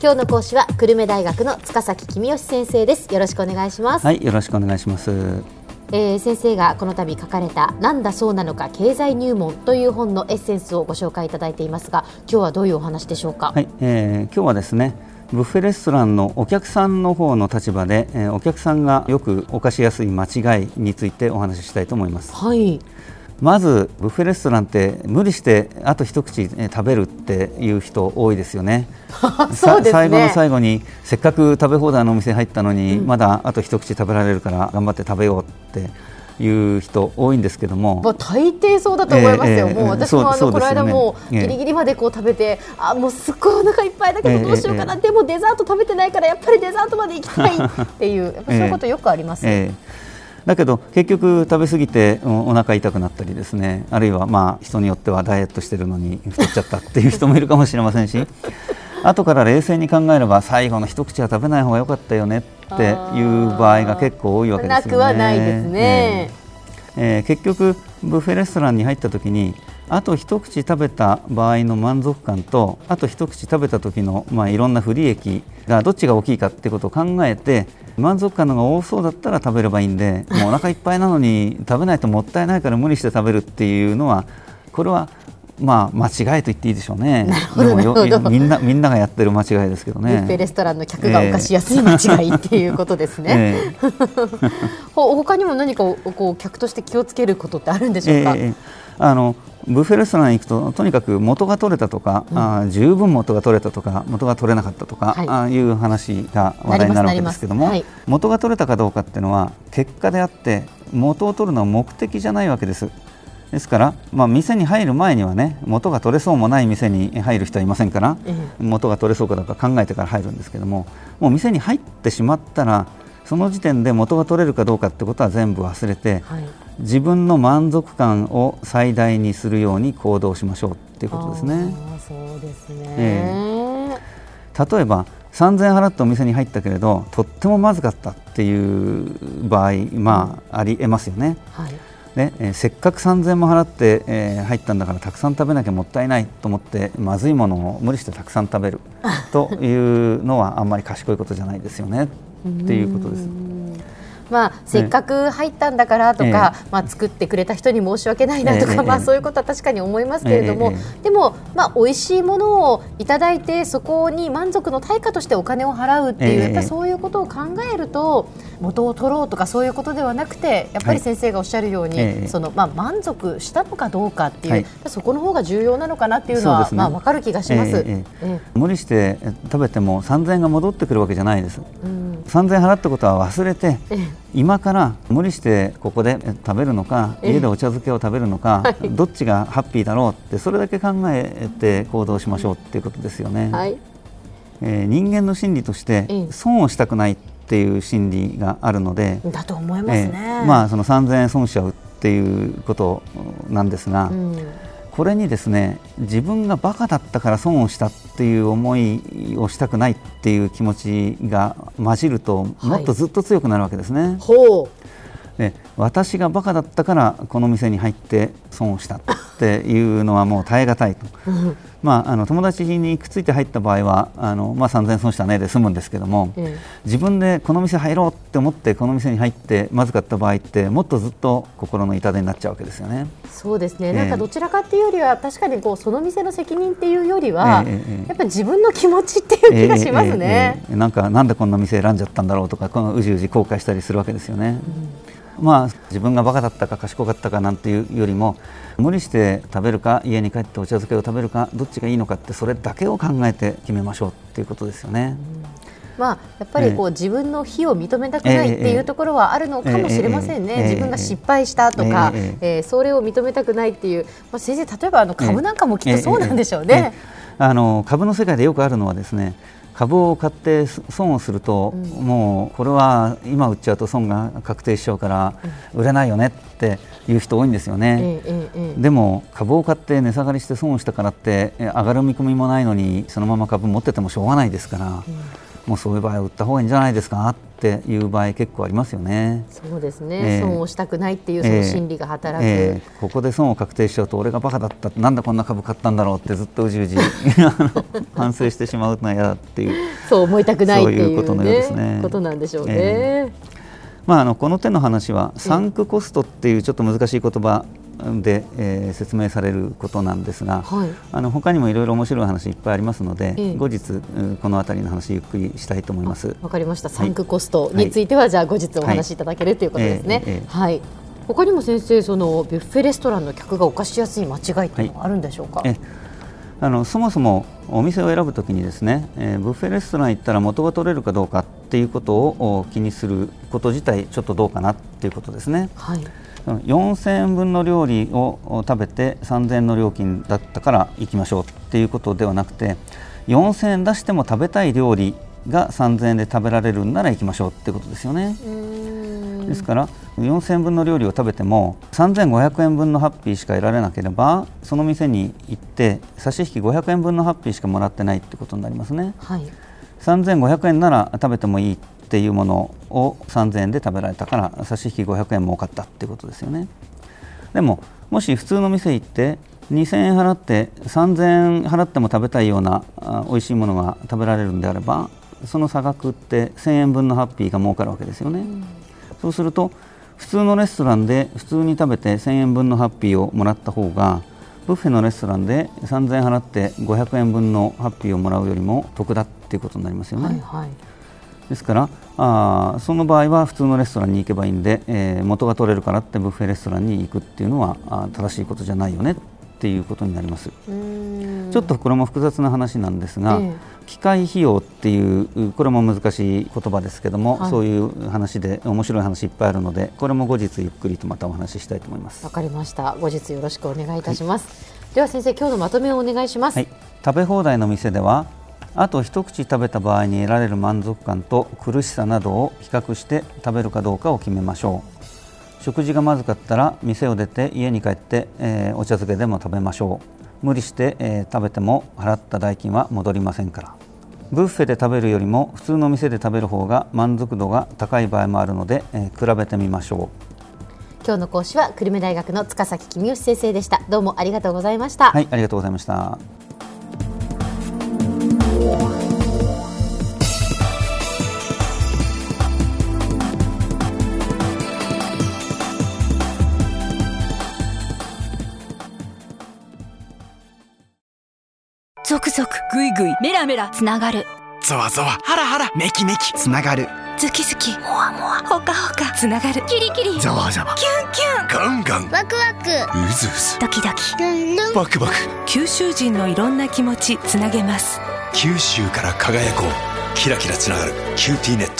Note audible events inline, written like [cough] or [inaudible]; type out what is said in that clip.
今日の講師は久留米大学の塚崎君吉先生です。よろしくお願いします。はいよろしくお願いします。えー、先生がこの度書かれた「なんだそうなのか経済入門」という本のエッセンスをご紹介いただいていますが今日はどういうお話でしょうか、はいえー、今日はですねブッフェレストランのお客さんの方の立場で、えー、お客さんがよく犯しやすい間違いについてお話ししたいと思います。はいまずブッフェレストランって無理してあと一口食べるっていう人多いですよね。[laughs] そうですね。最後の最後にせっかく食べ放題のお店入ったのに、うん、まだあと一口食べられるから頑張って食べようっていう人多いんですけども、まあ、大抵そうだと思いますよ、えーえー、もう私もあの、この間もギリギリまでこう食べて、あもうすっごいお腹いっぱいだけどどうしようかな、でもデザート食べてないからやっぱりデザートまで行きたいっていうやっぱそういうことよくあります、えーだけど結局食べ過ぎてお腹痛くなったりですねあるいはまあ人によってはダイエットしてるのに太っちゃったっていう人もいるかもしれませんし [laughs] 後から冷静に考えれば最後の一口は食べない方が良かったよねっていう場合が結構多いわけですよね。なくはないですね。えー、結局ブッフェレストランに入った時にあと一口食べた場合の満足感とあと一口食べた時のまあいろんな不利益がどっちが大きいかっていうことを考えて満足感のが多そうだったら食べればいいんでもうお腹いっぱいなのに食べないともったいないから無理して食べるっていうのはこれはまあ間違いと言っていいでしょうね。でもみんなみんながやってる間違いですけどね。ビュッフェレストランの客が犯しやすい間違いっていうことですね。えー、[laughs] 他にも何かこう客として気をつけることってあるんでしょうか？えー、あのブッフェレストランに行くととにかく元が取れたとか、うん、あ十分元が取れたとか元が取れなかったとか、はい、あいう話が話題になるわけですけども、はい、元が取れたかどうかっていうのは結果であって元を取るのは目的じゃないわけです。ですから、まあ、店に入る前にはね元が取れそうもない店に入る人はいませんから、元が取れそうかどうか考えてから入るんですけどももう店に入ってしまったらその時点で元が取れるかどうかってことは全部忘れて、はい、自分の満足感を最大にするように行動しましょうっていうことですね。そうですね、えー、例えば3000円払ってお店に入ったけれどとってもまずかったっていう場合、まあ、ありえますよね。はいねえー、せっかく3000円も払って、えー、入ったんだからたくさん食べなきゃもったいないと思ってまずいものを無理してたくさん食べるというのはあんまり賢いことじゃないですよねっていうことです。[laughs] まあ、せっかく入ったんだからとか、えまあ、作ってくれた人に申し訳ないなとか、え、まあ、そういうことは確かに思いますけれども、でも、まあ、美味しいものをいただいてそこに満足の対価としてお金を払うっていう、やっぱそういうことを考えると元を取ろうとかそういうことではなくてやっぱり先生がおっしゃるように、はい、そのまあ、満足したのかどうかっていう、はい、そこの方が重要なのかなっていうのは、ね、まあ、分かる気がします、無理して食べても3000円が戻ってくるわけじゃないです。うん3000円払ったことは忘れて、今から無理してここで食べるのか、家でお茶漬けを食べるのか、どっちがハッピーだろうってそれだけ考えて行動しましょうっていうことですよね。はい、えー、人間の心理として損をしたくないっていう心理があるので、だと思いますね、えー、まあその3000円損しちゃうっていうことなんですが。うん。これにですね自分がバカだったから損をしたっていう思いをしたくないっていう気持ちが混じるともっとずっと強くなるわけですね。はい、で私がバカだったからこの店に入って損をしたっていうのはもう耐え難いと。まあ、あの友達にくっついて入った場合はあの、まあ、3000円損したねで済むんですけども、うん、自分でこの店入ろうって思ってこの店に入ってまずかった場合ってもっとずっと心の痛手になっちゃうわけですよね。そうですね、えー、なんかどちらかっていうよりは確かにこうその店の責任っていうよりは、えー、やっぱり自分の気持ちっていう気がしますね。えー、なんかなんでこんな店選んじゃったんだろうとかこのうじうじ後悔したりするわけですよね。うんまあ、自分がバカだったか賢かったかなんていうよりも無理して食べるか家に帰ってお茶漬けを食べるかどっちがいいのかってそれだけを考えて決めましょうっていうことですよね。まあ、やっぱりこう、えー、自分の非を認めたくないっていうところはあるのかもしれませんね、えーえ。ー、自分が失敗したとか、ええ。ー、それを認めたくないっていう、まあ、先生、例えばあの株なんかもきっとそうなんでしょうね。あの株の世界でよくあるのはですね株を買って損をすると、うん、もうこれは今売っちゃうと損が確定しちゃうから売れないよねっていう人多いんですよね、でも株を買って値下がりして損をしたからって上がる見込みもないのにそのまま株持っててもしょうがないですから、うん、もうそういう場合は売った方がいいんじゃないですかっっていう場合結構ありますよね。そうですね、えー、損をしたくないっていうその心理が働く、えー、ここで損を確定しちゃうと俺がバカだった。なんでこんな株買ったんだろうってずっとうじうじ [laughs] 反省してしまうのは嫌だっていう。そう思いたくないっていう、ね,、ことのようですね。ことなんでしょうね。えーまあ、あのこの手の話はサンクコストっていうちょっと難しい言葉で、えー、説明されることなんですが、はい、あの他にもいろいろ面白い話いっぱいありますので、え後日この辺りの話ゆっくりしたいと思います。わかりました。サンクコストについては、はい、じゃあ後日お話しいただけるということですね、えー、はい。他にも先生そのビュッフェレストランの客が犯しやすい間違いっていうのはあるんでしょうか、はい、あのそもそもお店を選ぶときにですね、えー、ブッフェレストラン行ったら元が取れるかどうかっていうことを気にすること自体ちょっとどうかなっていうことですね。はい4000円分の料理を食べて3000円の料金だったから行きましょうっていうことではなくて4000円出しても食べたい料理が3000円で食べられるんなら行きましょうってことですよね。ですから4000円分の料理を食べても3500円分のハッピーしか得られなければその店に行って差し引き500円分のハッピーしかもらってないってことになりますね。はい、3500円なら食べてもいいっていうものを3000円で食べられたから差し引き500円儲かったっていうことですよね。でももし普通の店行って2000円払って3000円払っても食べたいような美味しいものが食べられるんであればその差額って1000円分のハッピーが儲かるわけですよね、うん、そうすると普通のレストランで普通に食べて1000円分のハッピーをもらった方がブッフェのレストランで3000円払って500円分のハッピーをもらうよりも得だっていうことになりますよね。はいはい。ですからあその場合は普通のレストランに行けばいいんで、えー、元が取れるからってブッフェレストランに行くっていうのはあ正しいことじゃないよねっていうことになります。ちょっとこれも複雑な話なんですが、えー、機械費用っていうこれも難しい言葉ですけども、はい、そういう話で面白い話いっぱいあるのでこれも後日ゆっくりとまたお話ししたいと思います。わかりました。後日よろしくお願いいたします、はい、では先生今日のまとめをお願いします、はい、食べ放題の店ではあと一口食べた場合に得られる満足感と苦しさなどを比較して食べるかどうかを決めましょう。食事がまずかったら店を出て家に帰って、えー、お茶漬けでも食べましょう。無理して、えー、食べても払った代金は戻りませんから。ブッフェで食べるよりも普通の店で食べる方が満足度が高い場合もあるので、えー、比べてみましょう。今日の講師は久留米大学の塚崎公義先生でした。どうもありがとうございました。はいありがとうございましたゾクゾクグイグイメラメラつながる。ゾワゾワ。ハラハラ。メキメキ。つながる。ズキズキ。モワモワ。ホカホカつながる。キリキリ。ザワザワ。キュンキュン。ガンガン。ワクワク。ウズウズドキドキ。バクバク。九州人のいろんな気持ちつなげます九州から輝こう。キラキラつながる QTnet。